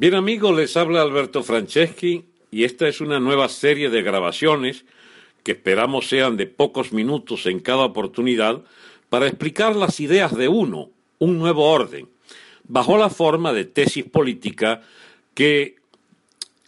Bien amigos, les habla Alberto Franceschi y esta es una nueva serie de grabaciones que esperamos sean de pocos minutos en cada oportunidad para explicar las ideas de uno, un nuevo orden, bajo la forma de tesis política que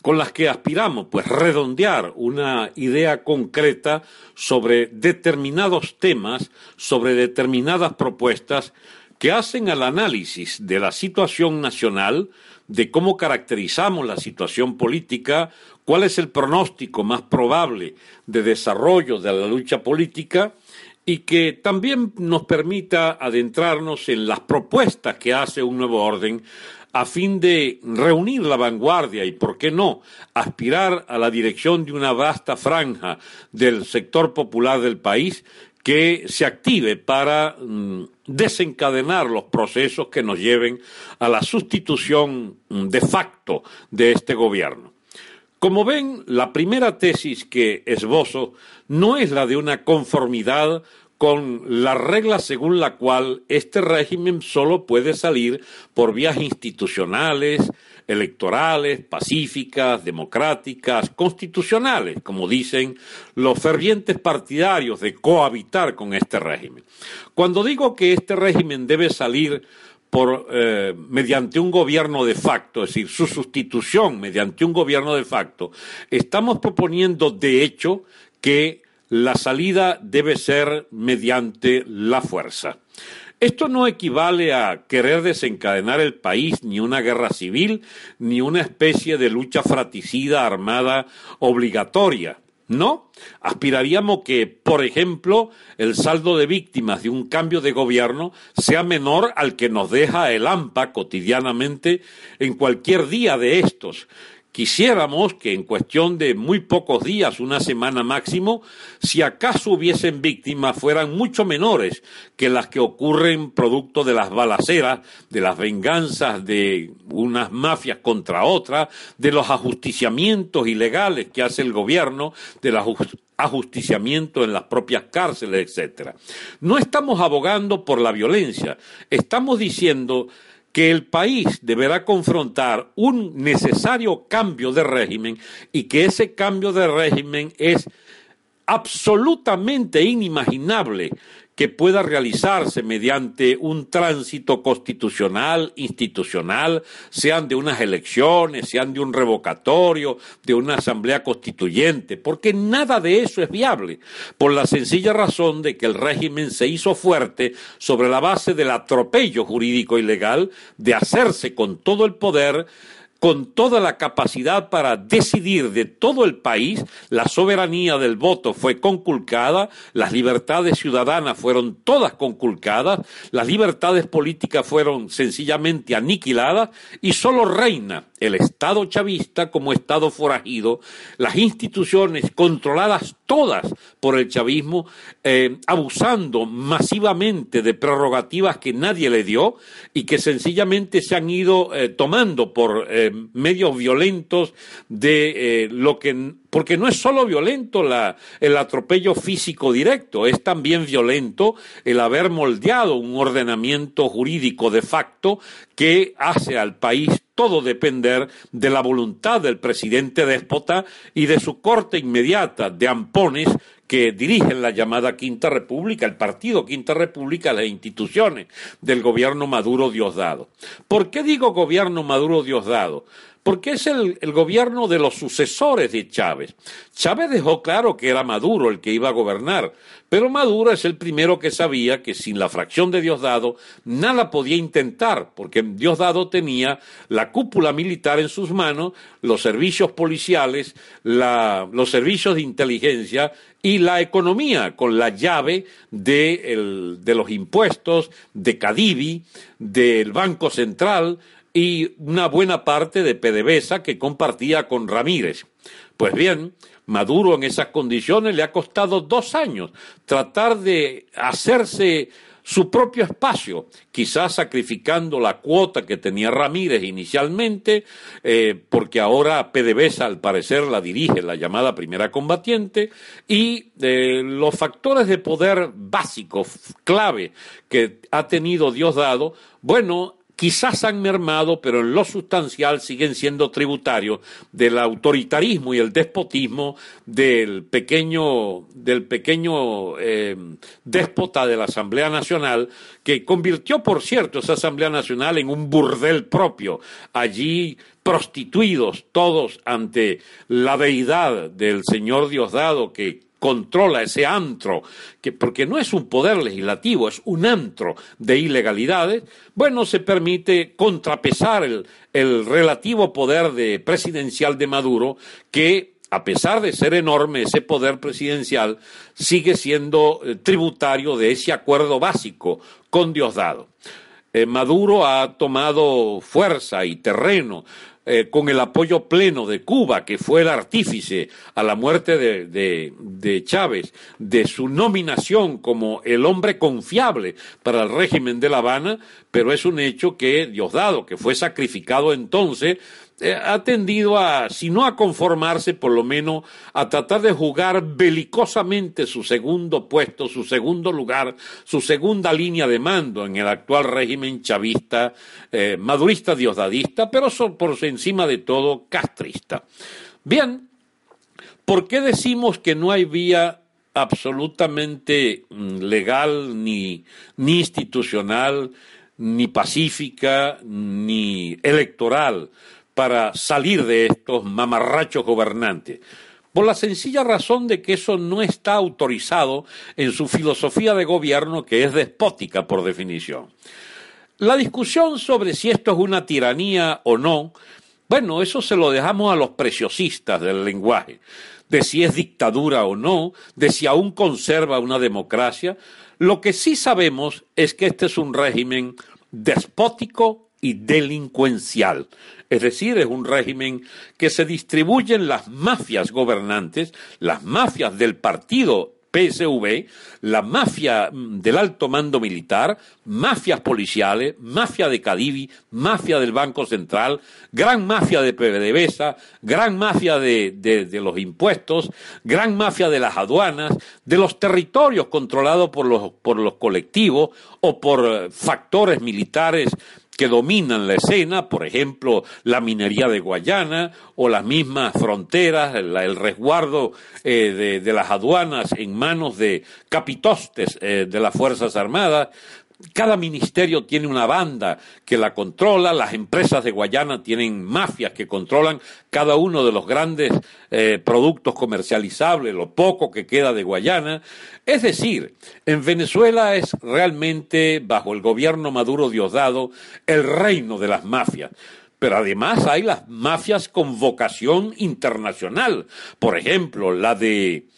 con las que aspiramos pues redondear una idea concreta sobre determinados temas, sobre determinadas propuestas que hacen al análisis de la situación nacional, de cómo caracterizamos la situación política, cuál es el pronóstico más probable de desarrollo de la lucha política y que también nos permita adentrarnos en las propuestas que hace un nuevo orden a fin de reunir la vanguardia y, por qué no, aspirar a la dirección de una vasta franja del sector popular del país que se active para mm, desencadenar los procesos que nos lleven a la sustitución mm, de facto de este gobierno. Como ven, la primera tesis que esbozo no es la de una conformidad con la regla según la cual este régimen solo puede salir por vías institucionales, electorales, pacíficas, democráticas, constitucionales, como dicen los fervientes partidarios de cohabitar con este régimen. Cuando digo que este régimen debe salir por, eh, mediante un gobierno de facto, es decir, su sustitución mediante un gobierno de facto, estamos proponiendo de hecho que la salida debe ser mediante la fuerza. Esto no equivale a querer desencadenar el país, ni una guerra civil, ni una especie de lucha fratricida armada obligatoria. No, aspiraríamos que, por ejemplo, el saldo de víctimas de un cambio de gobierno sea menor al que nos deja el AMPA cotidianamente en cualquier día de estos, Quisiéramos que en cuestión de muy pocos días, una semana máximo, si acaso hubiesen víctimas, fueran mucho menores que las que ocurren producto de las balaceras, de las venganzas de unas mafias contra otras, de los ajusticiamientos ilegales que hace el gobierno, de los ajusticiamientos en las propias cárceles, etcétera. No estamos abogando por la violencia, estamos diciendo que el país deberá confrontar un necesario cambio de régimen y que ese cambio de régimen es absolutamente inimaginable que pueda realizarse mediante un tránsito constitucional, institucional, sean de unas elecciones, sean de un revocatorio, de una asamblea constituyente, porque nada de eso es viable, por la sencilla razón de que el régimen se hizo fuerte sobre la base del atropello jurídico y legal, de hacerse con todo el poder con toda la capacidad para decidir de todo el país, la soberanía del voto fue conculcada, las libertades ciudadanas fueron todas conculcadas, las libertades políticas fueron sencillamente aniquiladas y solo reina el Estado chavista como Estado forajido, las instituciones controladas todas por el chavismo, eh, abusando masivamente de prerrogativas que nadie le dio y que sencillamente se han ido eh, tomando por eh, medios violentos de lo que porque no es solo violento el atropello físico directo, es también violento el haber moldeado un ordenamiento jurídico de facto que hace al país todo depender de la voluntad del presidente déspota y de su corte inmediata de ampones que dirigen la llamada Quinta República, el partido Quinta República, las instituciones del gobierno Maduro Diosdado. ¿Por qué digo gobierno Maduro Diosdado? Porque es el, gobierno de los sucesores de Chávez. Chávez dejó claro que era Maduro el que iba a gobernar, pero Maduro es el primero que sabía que sin la fracción de Diosdado nada podía intentar, porque Diosdado tenía la cúpula militar en sus manos, los servicios policiales, los servicios de inteligencia y la economía con la llave de, de los impuestos, de Cadivi, del Banco Central, y una buena parte de PDVSA que compartía con Ramírez. Pues bien, Maduro en esas condiciones le ha costado dos años tratar de hacerse su propio espacio, quizás sacrificando la cuota que tenía Ramírez inicialmente, eh, porque ahora PDVSA al parecer la dirige la llamada primera combatiente, y eh, los factores de poder básicos, clave, que ha tenido Diosdado, bueno, quizás han mermado, pero en lo sustancial siguen siendo tributarios del autoritarismo y el despotismo del pequeño, del eh, déspota de la Asamblea Nacional, que convirtió, por cierto, esa Asamblea Nacional en un burdel propio. Allí prostituidos todos ante la deidad del Señor Diosdado que controla ese antro, que porque no es un poder legislativo, es un antro de ilegalidades, bueno, se permite contrapesar el, el relativo poder de presidencial de Maduro, que a pesar de ser enorme ese poder presidencial, sigue siendo eh, tributario de ese acuerdo básico con Diosdado. Eh, Maduro ha tomado fuerza y terreno eh, con el apoyo pleno de Cuba, que fue el artífice a la muerte de, Chávez, de su nominación como el hombre confiable para el régimen de La Habana, pero es un hecho que Diosdado, que fue sacrificado entonces, eh, ha tendido a, si no a conformarse, por lo menos a tratar de jugar belicosamente su segundo puesto, su segundo lugar, su segunda línea de mando en el actual régimen chavista, eh, madurista, diosdadista, pero por encima de todo castrista. Bien, ¿por qué decimos que no hay vía absolutamente mm, legal, ni, ni institucional, ni pacífica, ni electoral para salir de estos mamarrachos gobernantes? Por la sencilla razón de que eso no está autorizado en su filosofía de gobierno, que es despótica por definición. La discusión sobre si esto es una tiranía o no, bueno, eso se lo dejamos a los preciosistas del lenguaje, de si es dictadura o no, de si aún conserva una democracia. Lo que sí sabemos es que este es un régimen despótico y delincuencial. Es decir, es un régimen que se distribuyen las mafias gobernantes, las mafias del partido PSV, la mafia mm, del alto mando militar, mafias policiales, mafia de Cadivi, mafia del Banco Central, gran mafia de PDVSA, gran mafia de, de, los impuestos, gran mafia de las aduanas, de los territorios controlados por los, por los colectivos o por eh, factores militares que dominan la escena, por ejemplo, la minería de Guayana o las mismas fronteras, el, resguardo eh, de, las aduanas en manos de capitostes eh, de las Fuerzas Armadas, cada ministerio tiene una banda que la controla, las empresas de Guayana tienen mafias que controlan cada uno de los grandes eh, productos comercializables, lo poco que queda de Guayana. Es decir, en Venezuela es realmente, bajo el gobierno Maduro Diosdado, el reino de las mafias pero además hay las mafias con vocación internacional. Por ejemplo, la de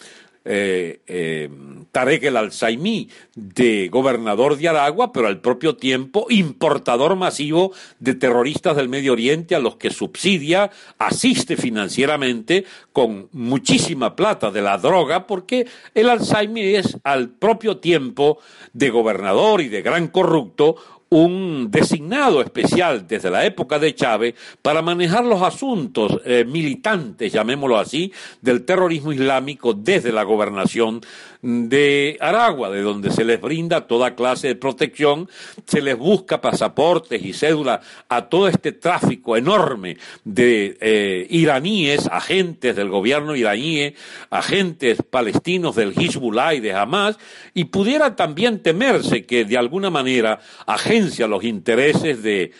eh, eh, Tarek el Alzaimí de gobernador de Aragua, pero al propio tiempo importador masivo de terroristas del Medio Oriente a los que subsidia, asiste financieramente con muchísima plata de la droga, porque el Alzaimí es al propio tiempo de gobernador y de gran corrupto un designado especial desde la época de Chávez para manejar los asuntos eh, militantes, llamémoslo así, del terrorismo islámico desde la gobernación de Aragua, de donde se les brinda toda clase de protección, se les busca pasaportes y cédulas a todo este tráfico enorme de eh, iraníes, agentes del gobierno iraní, agentes palestinos del Hezbollah y de Hamas, y pudiera también temerse que de alguna manera agencia los intereses de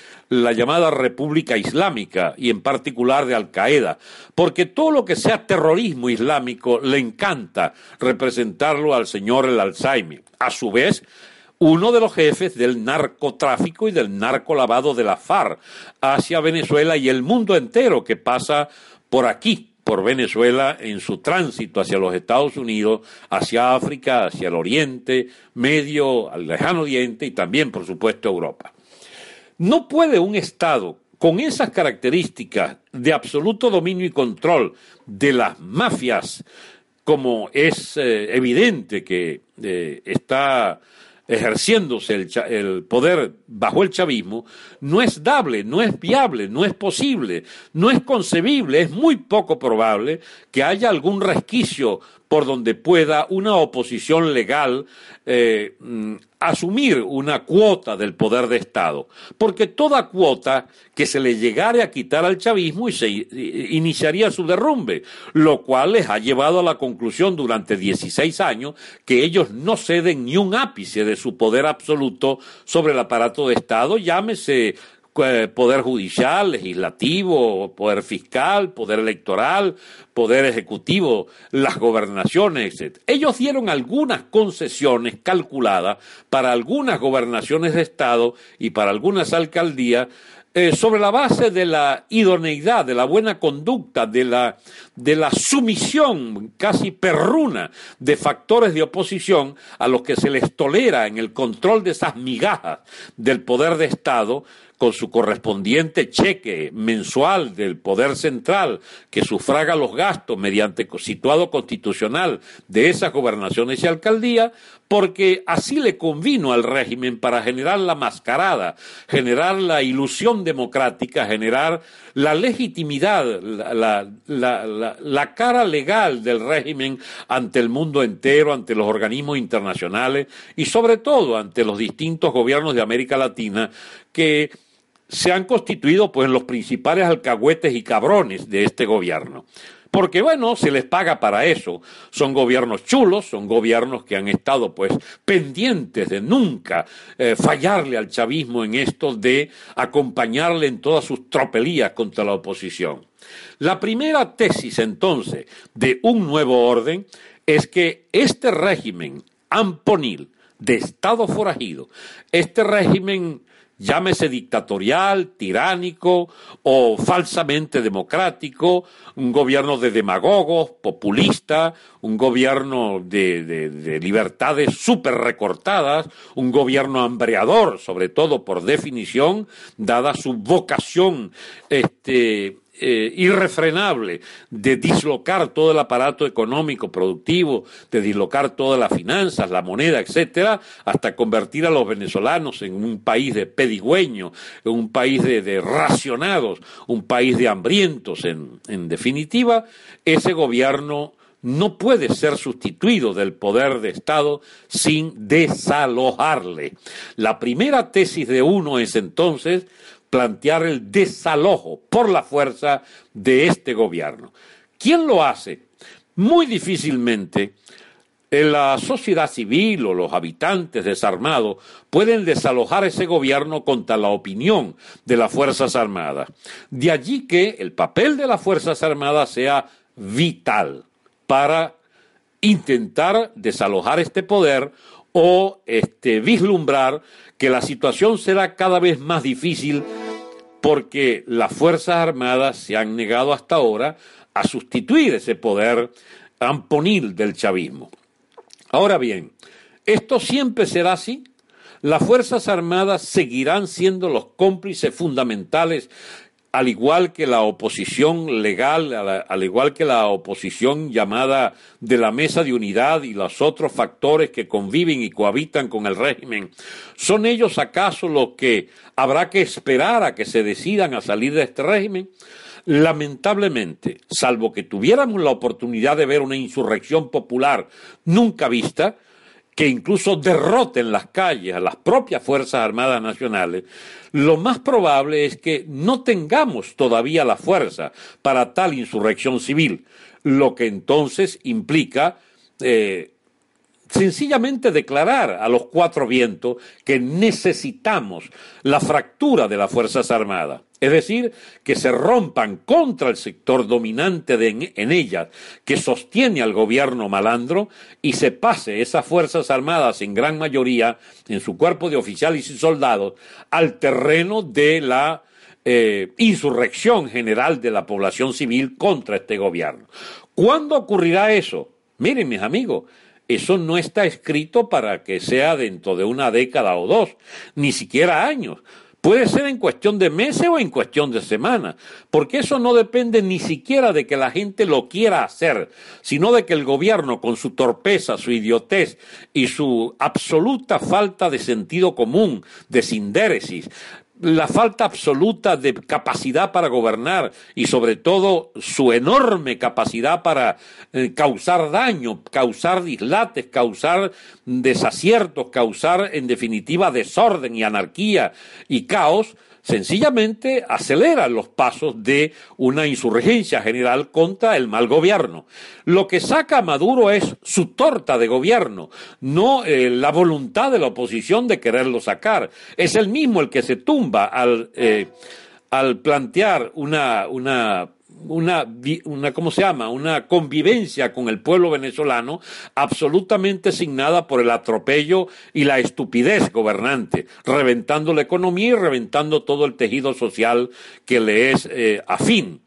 la llamada República Islámica y en particular de Al Qaeda, porque todo lo que sea terrorismo islámico le encanta representarlo al señor el Alzheimer. A su vez, uno de los jefes del narcotráfico y del narcolavado de la FARC hacia Venezuela y el mundo entero que pasa por aquí, por Venezuela en su tránsito hacia los Estados Unidos, hacia África, hacia el Oriente Medio, al Lejano Oriente y también, por supuesto, Europa. No puede un Estado con esas características de absoluto dominio y control de las mafias, como es eh, evidente que eh, está ejerciéndose el, el, poder bajo el chavismo, no es dable, no es viable, no es posible, no es concebible, es muy poco probable que haya algún resquicio por donde pueda una oposición legal eh, mm, asumir una cuota del poder de Estado, porque toda cuota que se le llegare a quitar al chavismo iniciaría su derrumbe, lo cual les ha llevado a la conclusión durante 16 años que ellos no ceden ni un ápice de su poder absoluto sobre el aparato de Estado, llámese poder judicial, legislativo, poder fiscal, poder electoral, poder ejecutivo, las gobernaciones, etc. Ellos dieron algunas concesiones calculadas para algunas gobernaciones de Estado y para algunas alcaldías eh, sobre la base de la idoneidad, de la buena conducta, de la, de la sumisión casi perruna de factores de oposición a los que se les tolera en el control de esas migajas del poder de Estado, con su correspondiente cheque mensual del Poder Central que sufraga los gastos mediante situado constitucional de esas gobernaciones y alcaldías, porque así le convino al régimen para generar la mascarada, generar la ilusión democrática, generar la legitimidad, la, la, cara legal del régimen ante el mundo entero, ante los organismos internacionales y sobre todo ante los distintos gobiernos de América Latina que se han constituido pues los principales alcahuetes y cabrones de este gobierno. Porque bueno, se les paga para eso. Son gobiernos chulos, son gobiernos que han estado pues pendientes de nunca eh, fallarle al chavismo en esto de acompañarle en todas sus tropelías contra la oposición. La primera tesis entonces de un nuevo orden es que este régimen amponil de Estado forajido, este régimen llámese dictatorial, tiránico o falsamente democrático, un gobierno de demagogos, populista, un gobierno de, de libertades súper recortadas, un gobierno hambreador, sobre todo por definición, dada su vocación este, eh, irrefrenable de dislocar todo el aparato económico productivo, de dislocar todas las finanzas, la moneda, etcétera, hasta convertir a los venezolanos en un país de pedigüeño, en un país de, racionados, un país de hambrientos, en, en definitiva, ese gobierno no puede ser sustituido del poder de Estado sin desalojarle. La primera tesis de uno es entonces plantear el desalojo por la fuerza de este gobierno. ¿Quién lo hace? Muy difícilmente la sociedad civil o los habitantes desarmados pueden desalojar ese gobierno contra la opinión de las Fuerzas Armadas. De allí que el papel de las Fuerzas Armadas sea vital para intentar desalojar este poder o este, vislumbrar que la situación será cada vez más difícil porque las Fuerzas Armadas se han negado hasta ahora a sustituir ese poder amponil del chavismo. Ahora bien, esto siempre será así. Las Fuerzas Armadas seguirán siendo los cómplices fundamentales al igual que la oposición legal, al igual que la oposición llamada de la mesa de unidad y los otros factores que conviven y cohabitan con el régimen, ¿son ellos acaso los que habrá que esperar a que se decidan a salir de este régimen? Lamentablemente, salvo que tuviéramos la oportunidad de ver una insurrección popular nunca vista, que incluso derroten las calles a las propias Fuerzas Armadas Nacionales, lo más probable es que no tengamos todavía la fuerza para tal insurrección civil, lo que entonces implica eh, sencillamente declarar a los cuatro vientos que necesitamos la fractura de las Fuerzas Armadas. Es decir, que se rompan contra el sector dominante en ellas, que sostiene al gobierno malandro, y se pase esas Fuerzas Armadas en gran mayoría, en su cuerpo de oficiales y soldados, al terreno de la eh, insurrección general de la población civil contra este gobierno. ¿Cuándo ocurrirá eso? Miren, mis amigos, eso no está escrito para que sea dentro de una década o dos, ni siquiera años. Puede ser en cuestión de meses o en cuestión de semanas, porque eso no depende ni siquiera de que la gente lo quiera hacer, sino de que el gobierno, con su torpeza, su idiotez y su absoluta falta de sentido común, de sindéresis, la falta absoluta de capacidad para gobernar y sobre todo su enorme capacidad para eh, causar daño, causar dislates, causar desaciertos, causar en definitiva desorden y anarquía y caos, sencillamente acelera los pasos de una insurgencia general contra el mal gobierno. Lo que saca a Maduro es su torta de gobierno, no eh, la voluntad de la oposición de quererlo sacar. Es el mismo el que se tumba al, eh, al plantear una, una una, una, ¿cómo se llama? Una convivencia con el pueblo venezolano absolutamente signada por el atropello y la estupidez gobernante, reventando la economía y reventando todo el tejido social que le es eh, afín.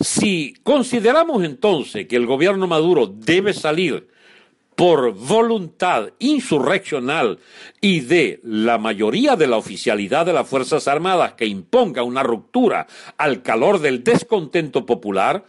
Si consideramos entonces que el gobierno Maduro debe salir por voluntad insurreccional y de la mayoría de la oficialidad de las Fuerzas Armadas que imponga una ruptura al calor del descontento popular,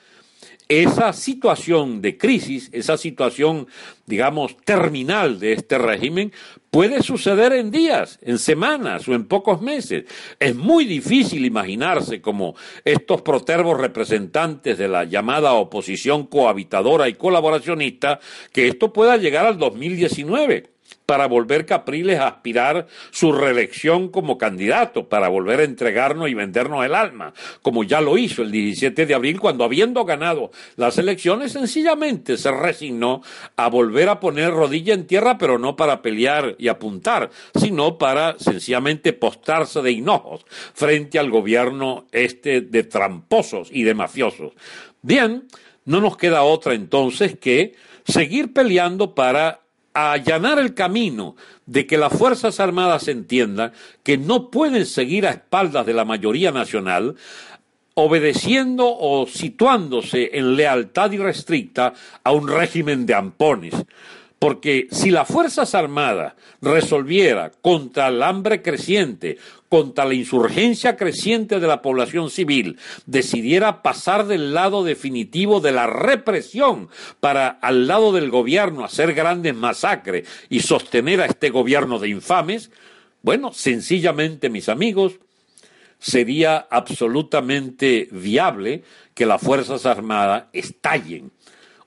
esa situación de crisis, esa situación, digamos, terminal de este régimen, puede suceder en días, en semanas o en pocos meses. Es muy difícil imaginarse como estos protervos representantes de la llamada oposición cohabitadora y colaboracionista, que esto pueda llegar al 2019 para volver Capriles a aspirar su reelección como candidato, para volver a entregarnos y vendernos el alma, como ya lo hizo el 17 de abril, cuando habiendo ganado las elecciones, sencillamente se resignó a volver a poner rodilla en tierra, pero no para pelear y apuntar, sino para sencillamente postarse de hinojos frente al gobierno este de tramposos y de mafiosos. Bien, no nos queda otra entonces que seguir peleando para a allanar el camino de que las Fuerzas Armadas entiendan que no pueden seguir a espaldas de la mayoría nacional, obedeciendo o situándose en lealtad irrestricta a un régimen de ampones. Porque si las Fuerzas Armadas resolviera contra el hambre creciente, contra la insurgencia creciente de la población civil, decidiera pasar del lado definitivo de la represión para al lado del gobierno hacer grandes masacres y sostener a este gobierno de infames, bueno, sencillamente, mis amigos, sería absolutamente viable que las Fuerzas Armadas estallen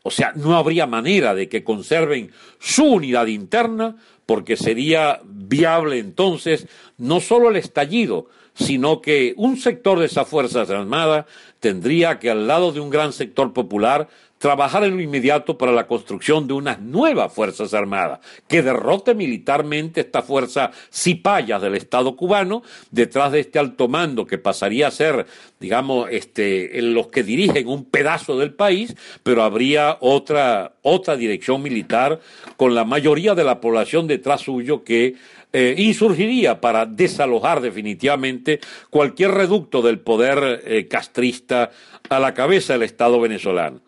o sea, no habría manera de que conserven su unidad interna porque sería viable entonces no solo el estallido, sino que un sector de esas Fuerzas Armadas tendría que al lado de un gran sector popular trabajar en lo inmediato para la construcción de unas nuevas Fuerzas Armadas, que derrote militarmente esta fuerza cipaya del Estado cubano, detrás de este alto mando que pasaría a ser, digamos, este, en los que dirigen un pedazo del país, pero habría otra, otra dirección militar con la mayoría de la población detrás suyo que eh, insurgiría para desalojar definitivamente cualquier reducto del poder eh, castrista a la cabeza del Estado venezolano.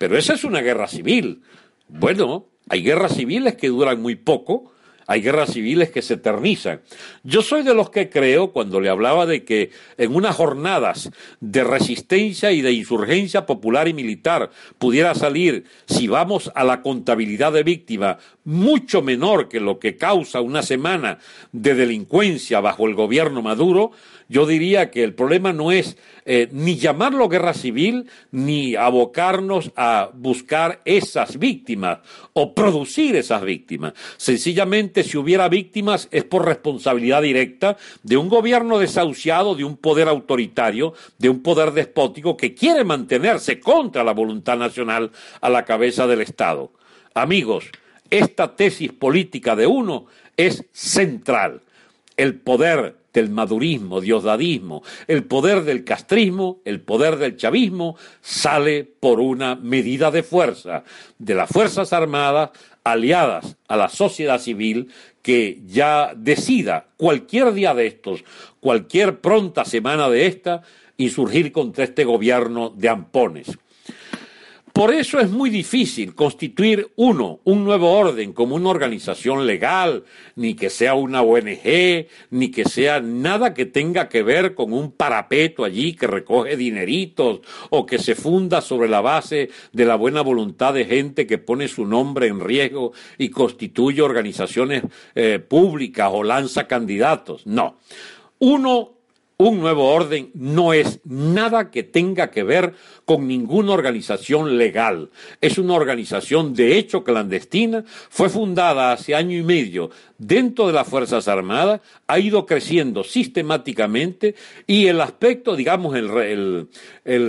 Pero esa es una guerra civil. Bueno, hay guerras civiles que duran muy poco, hay guerras civiles que se eternizan. Yo soy de los que creo, cuando le hablaba de que en unas jornadas de resistencia y de insurgencia popular y militar pudiera salir, si vamos a la contabilidad de víctimas, mucho menor que lo que causa una semana de delincuencia bajo el gobierno Maduro, yo diría que el problema no es eh, ni llamarlo guerra civil, ni abocarnos a buscar esas víctimas o producir esas víctimas. Sencillamente, si hubiera víctimas, es por responsabilidad directa de un gobierno desahuciado, de un poder autoritario, de un poder despótico que quiere mantenerse contra la voluntad nacional a la cabeza del Estado. Amigos, esta tesis política de uno es central. El poder del madurismo, diosdadismo, el poder del castrismo, el poder del chavismo, sale por una medida de fuerza de las Fuerzas Armadas aliadas a la sociedad civil que ya decida cualquier día de estos, cualquier pronta semana de esta, insurgir contra este gobierno de ampones. Por eso es muy difícil constituir uno, un nuevo orden como una organización legal, ni que sea una ONG, ni que sea nada que tenga que ver con un parapeto allí que recoge dineritos o que se funda sobre la base de la buena voluntad de gente que pone su nombre en riesgo y constituye organizaciones eh, públicas o lanza candidatos. No. Uno un nuevo orden no es nada que tenga que ver con ninguna organización legal. Es una organización de hecho clandestina, fue fundada hace año y medio dentro de las Fuerzas Armadas, ha ido creciendo sistemáticamente y el aspecto, digamos, el,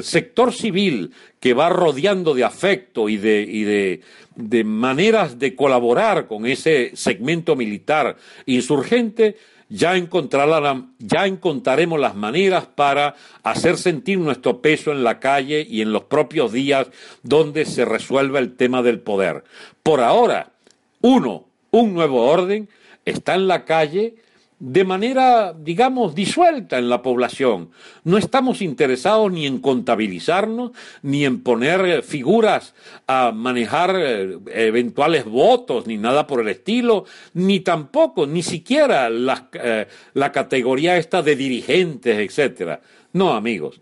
sector civil que va rodeando de afecto y de, de maneras de colaborar con ese segmento militar insurgente, ya, encontraremos las maneras para hacer sentir nuestro peso en la calle y en los propios días donde se resuelva el tema del poder. Por ahora, uno, un nuevo orden, está en la calle de manera, digamos, disuelta en la población. No estamos interesados ni en contabilizarnos, ni en poner eh, figuras a manejar eh, eventuales votos, ni nada por el estilo, ni tampoco, ni siquiera la, eh, la categoría esta de dirigentes, etcétera. No, amigos.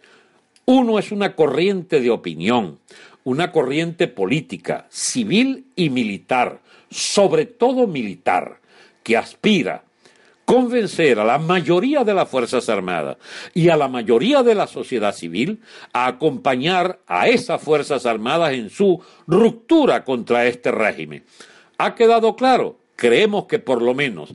Uno es una corriente de opinión, una corriente política, civil y militar, sobre todo militar, que aspira convencer a la mayoría de las Fuerzas Armadas y a la mayoría de la sociedad civil a acompañar a esas Fuerzas Armadas en su ruptura contra este régimen. ¿Ha quedado claro? Creemos que por lo menos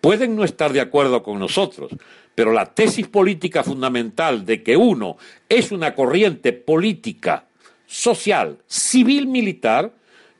pueden no estar de acuerdo con nosotros, pero la tesis política fundamental de que uno es una corriente política, social, civil, militar,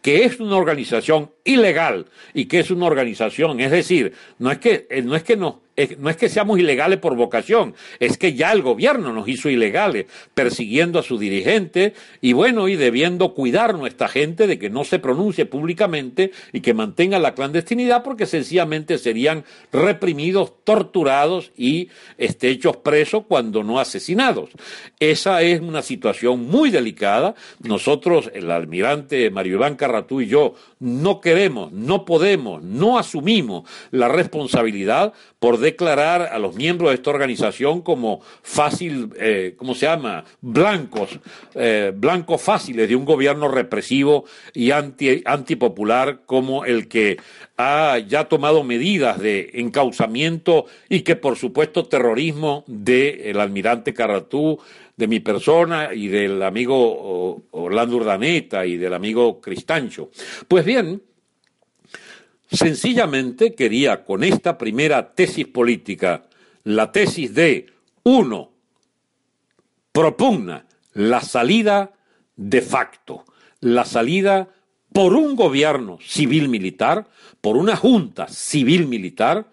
que es una organización ilegal y que es una organización, es decir, no es que no es que no no es que seamos ilegales por vocación, es que ya el gobierno nos hizo ilegales, persiguiendo a su dirigente y bueno, y debiendo cuidar nuestra gente de que no se pronuncie públicamente y que mantenga la clandestinidad porque sencillamente serían reprimidos, torturados y este, hechos presos cuando no asesinados. Esa es una situación muy delicada. Nosotros, el almirante Mario Iván Carratú y yo, no queremos, no podemos, no asumimos la responsabilidad por declarar a los miembros de esta organización como fácil, eh, ¿cómo se llama? Blancos, eh, blancos fáciles de un gobierno represivo y anti, antipopular como el que ha ya tomado medidas de encauzamiento y que por supuesto terrorismo del almirante Carratú, de mi persona y del amigo Orlando Urdaneta y del amigo Cristancho. Pues bien, Sencillamente quería con esta primera tesis política, la tesis de uno, propugna la salida de facto, la salida por un gobierno civil militar, por una junta civil militar,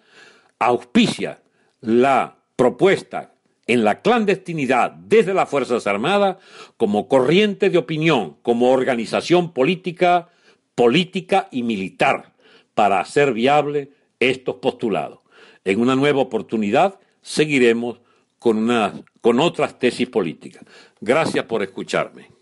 auspicia la propuesta en la clandestinidad desde las Fuerzas Armadas como corriente de opinión, como organización política, política y militar para hacer viable estos postulados. En una nueva oportunidad seguiremos con, con otras tesis políticas. Gracias por escucharme.